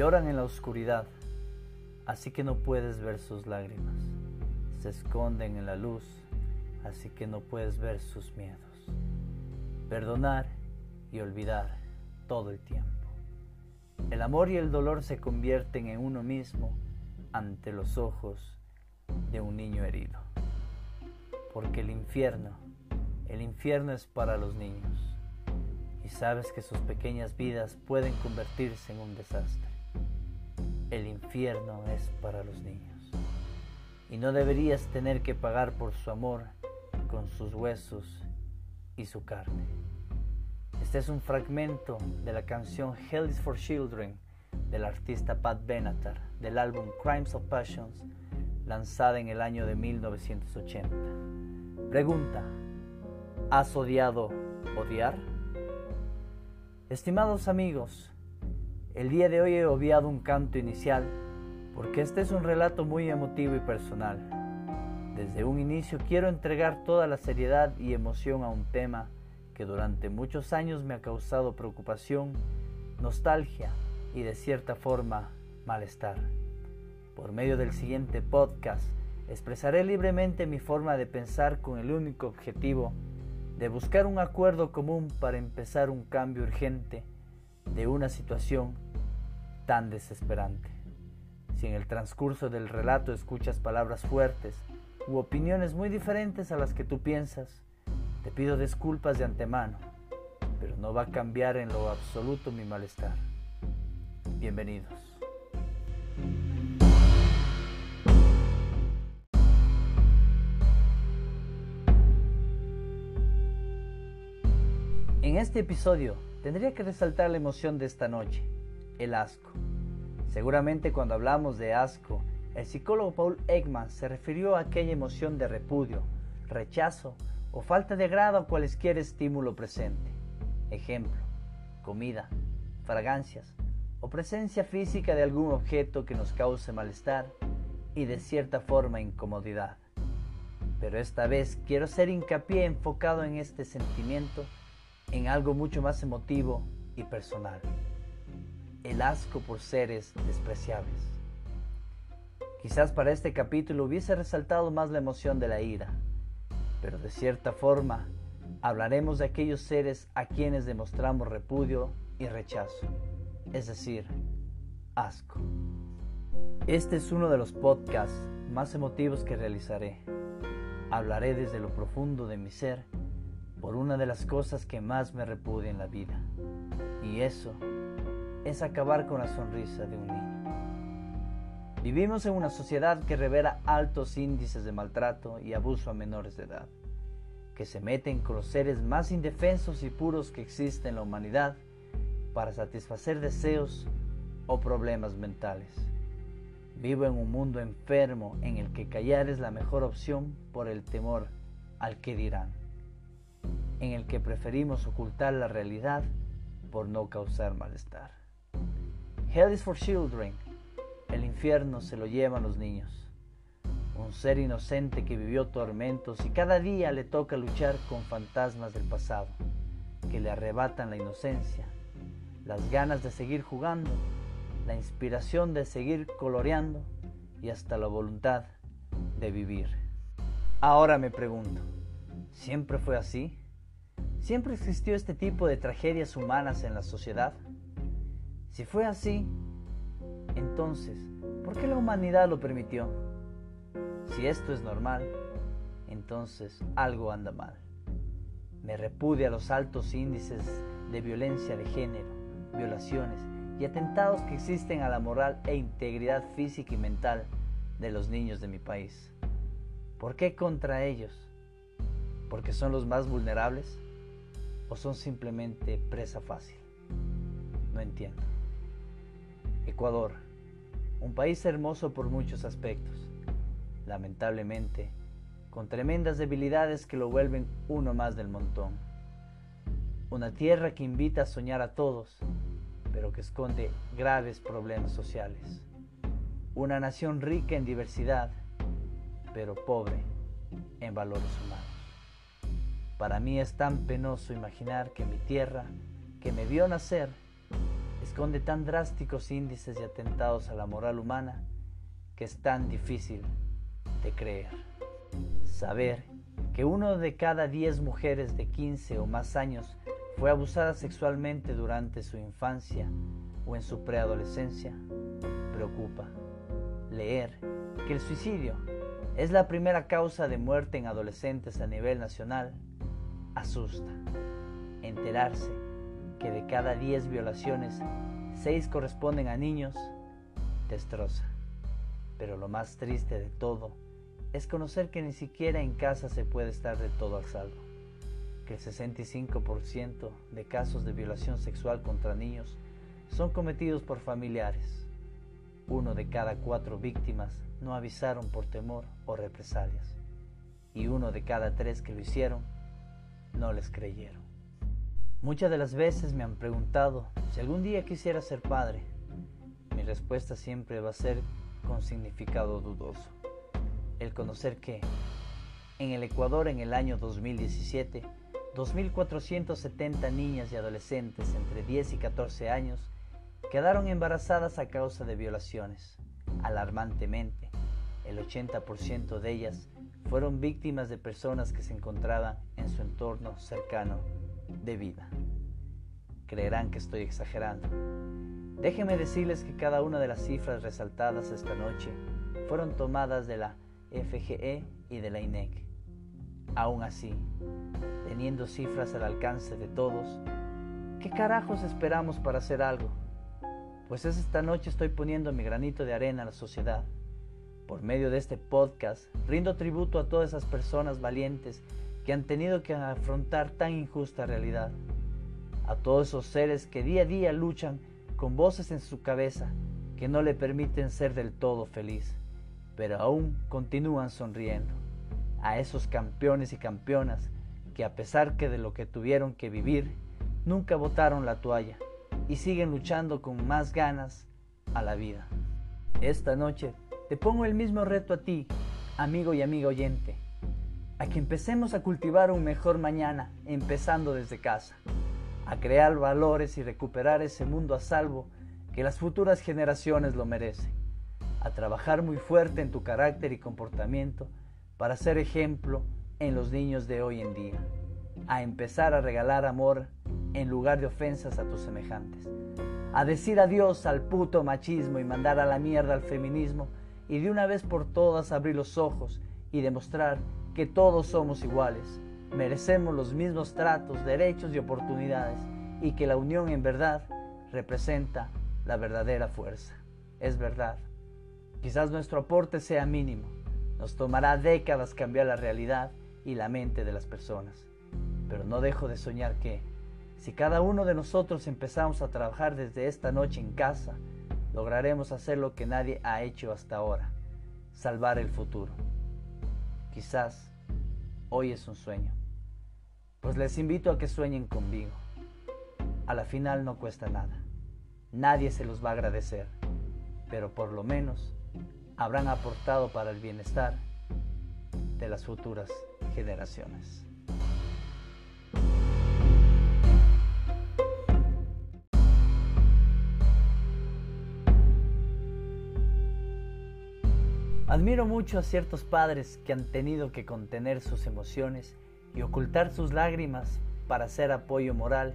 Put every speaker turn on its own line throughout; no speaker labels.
Lloran en la oscuridad, así que no puedes ver sus lágrimas. Se esconden en la luz, así que no puedes ver sus miedos. Perdonar y olvidar todo el tiempo. El amor y el dolor se convierten en uno mismo ante los ojos de un niño herido. Porque el infierno, el infierno es para los niños. Y sabes que sus pequeñas vidas pueden convertirse en un desastre. El infierno es para los niños. Y no deberías tener que pagar por su amor con sus huesos y su carne. Este es un fragmento de la canción Hell is for Children del artista Pat Benatar del álbum Crimes of Passions lanzada en el año de 1980. Pregunta, ¿has odiado odiar? Estimados amigos, el día de hoy he obviado un canto inicial porque este es un relato muy emotivo y personal. Desde un inicio quiero entregar toda la seriedad y emoción a un tema que durante muchos años me ha causado preocupación, nostalgia y de cierta forma malestar. Por medio del siguiente podcast expresaré libremente mi forma de pensar con el único objetivo de buscar un acuerdo común para empezar un cambio urgente de una situación tan desesperante. Si en el transcurso del relato escuchas palabras fuertes u opiniones muy diferentes a las que tú piensas, te pido disculpas de antemano, pero no va a cambiar en lo absoluto mi malestar. Bienvenidos. En este episodio tendría que resaltar la emoción de esta noche, el asco. Seguramente cuando hablamos de asco, el psicólogo Paul Ekman se refirió a aquella emoción de repudio, rechazo o falta de agrado a cualquier estímulo presente. Ejemplo, comida, fragancias o presencia física de algún objeto que nos cause malestar y de cierta forma incomodidad. Pero esta vez quiero ser hincapié enfocado en este sentimiento, en algo mucho más emotivo y personal. El asco por seres despreciables. Quizás para este capítulo hubiese resaltado más la emoción de la ira, pero de cierta forma hablaremos de aquellos seres a quienes demostramos repudio y rechazo, es decir, asco. Este es uno de los podcasts más emotivos que realizaré. Hablaré desde lo profundo de mi ser por una de las cosas que más me repudia en la vida, y eso es acabar con la sonrisa de un niño. Vivimos en una sociedad que revela altos índices de maltrato y abuso a menores de edad, que se meten con los seres más indefensos y puros que existe en la humanidad para satisfacer deseos o problemas mentales. Vivo en un mundo enfermo en el que callar es la mejor opción por el temor al que dirán, en el que preferimos ocultar la realidad por no causar malestar. Hell is for children el infierno se lo llevan los niños. Un ser inocente que vivió tormentos y cada día le toca luchar con fantasmas del pasado, que le arrebatan la inocencia, las ganas de seguir jugando, la inspiración de seguir coloreando y hasta la voluntad de vivir. Ahora me pregunto, ¿siempre fue así? ¿Siempre existió este tipo de tragedias humanas en la sociedad? Si fue así, entonces, ¿por qué la humanidad lo permitió? Si esto es normal, entonces algo anda mal. Me repudia los altos índices de violencia de género, violaciones y atentados que existen a la moral e integridad física y mental de los niños de mi país. ¿Por qué contra ellos? ¿Porque son los más vulnerables? ¿O son simplemente presa fácil? No entiendo. Ecuador, un país hermoso por muchos aspectos, lamentablemente, con tremendas debilidades que lo vuelven uno más del montón. Una tierra que invita a soñar a todos, pero que esconde graves problemas sociales. Una nación rica en diversidad, pero pobre en valores humanos. Para mí es tan penoso imaginar que mi tierra, que me vio nacer, esconde tan drásticos índices y atentados a la moral humana que es tan difícil de creer. Saber que uno de cada diez mujeres de 15 o más años fue abusada sexualmente durante su infancia o en su preadolescencia preocupa. Leer que el suicidio es la primera causa de muerte en adolescentes a nivel nacional asusta. Enterarse que de cada 10 violaciones, 6 corresponden a niños, destroza. Pero lo más triste de todo es conocer que ni siquiera en casa se puede estar de todo al salvo, que el 65% de casos de violación sexual contra niños son cometidos por familiares. Uno de cada cuatro víctimas no avisaron por temor o represalias, y uno de cada tres que lo hicieron no les creyeron. Muchas de las veces me han preguntado si algún día quisiera ser padre. Mi respuesta siempre va a ser con significado dudoso. El conocer que en el Ecuador en el año 2017, 2.470 niñas y adolescentes entre 10 y 14 años quedaron embarazadas a causa de violaciones. Alarmantemente, el 80% de ellas fueron víctimas de personas que se encontraban en su entorno cercano de vida. Creerán que estoy exagerando. Déjenme decirles que cada una de las cifras resaltadas esta noche fueron tomadas de la FGE y de la INEC. Aún así, teniendo cifras al alcance de todos, ¿qué carajos esperamos para hacer algo? Pues es esta noche estoy poniendo mi granito de arena a la sociedad por medio de este podcast, rindo tributo a todas esas personas valientes que han tenido que afrontar tan injusta realidad. A todos esos seres que día a día luchan con voces en su cabeza que no le permiten ser del todo feliz, pero aún continúan sonriendo. A esos campeones y campeonas que a pesar que de lo que tuvieron que vivir, nunca botaron la toalla y siguen luchando con más ganas a la vida. Esta noche te pongo el mismo reto a ti, amigo y amiga oyente, a que empecemos a cultivar un mejor mañana, empezando desde casa, a crear valores y recuperar ese mundo a salvo que las futuras generaciones lo merecen, a trabajar muy fuerte en tu carácter y comportamiento para ser ejemplo en los niños de hoy en día, a empezar a regalar amor en lugar de ofensas a tus semejantes, a decir adiós al puto machismo y mandar a la mierda al feminismo, y de una vez por todas abrir los ojos y demostrar que todos somos iguales, merecemos los mismos tratos, derechos y oportunidades y que la unión en verdad representa la verdadera fuerza. Es verdad. Quizás nuestro aporte sea mínimo. Nos tomará décadas cambiar la realidad y la mente de las personas. Pero no dejo de soñar que, si cada uno de nosotros empezamos a trabajar desde esta noche en casa, lograremos hacer lo que nadie ha hecho hasta ahora, salvar el futuro. Quizás hoy es un sueño, pues les invito a que sueñen conmigo. A la final no cuesta nada, nadie se los va a agradecer, pero por lo menos habrán aportado para el bienestar de las futuras generaciones. Admiro mucho a ciertos padres que han tenido que contener sus emociones y ocultar sus lágrimas para ser apoyo moral,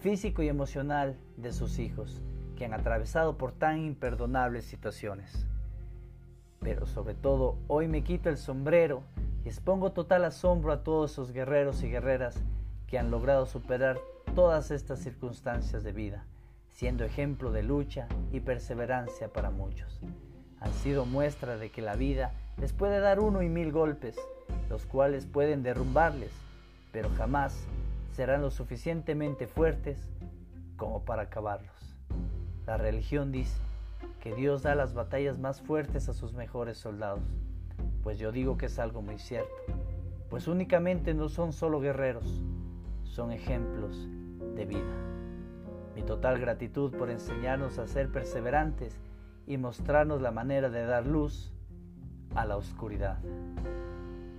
físico y emocional de sus hijos que han atravesado por tan imperdonables situaciones. Pero sobre todo, hoy me quito el sombrero y expongo total asombro a todos esos guerreros y guerreras que han logrado superar todas estas circunstancias de vida, siendo ejemplo de lucha y perseverancia para muchos han sido muestra de que la vida les puede dar uno y mil golpes, los cuales pueden derrumbarles, pero jamás serán lo suficientemente fuertes como para acabarlos. La religión dice que Dios da las batallas más fuertes a sus mejores soldados, pues yo digo que es algo muy cierto, pues únicamente no son solo guerreros, son ejemplos de vida. Mi total gratitud por enseñarnos a ser perseverantes y mostrarnos la manera de dar luz a la oscuridad.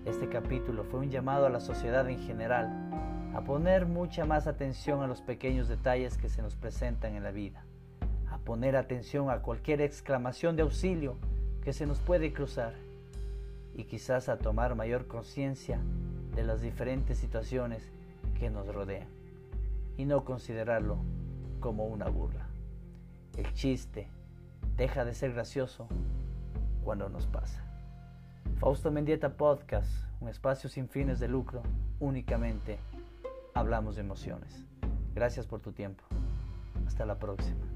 Este capítulo fue un llamado a la sociedad en general a poner mucha más atención a los pequeños detalles que se nos presentan en la vida, poner atención a cualquier exclamación de auxilio que se nos puede cruzar y quizás a tomar mayor conciencia de las diferentes situaciones que nos rodean y no considerarlo como una burla. El chiste deja de ser gracioso cuando nos pasa. Fausto Mendieta Podcast, un espacio sin fines de lucro, únicamente hablamos de emociones. Gracias por tu tiempo. Hasta la próxima.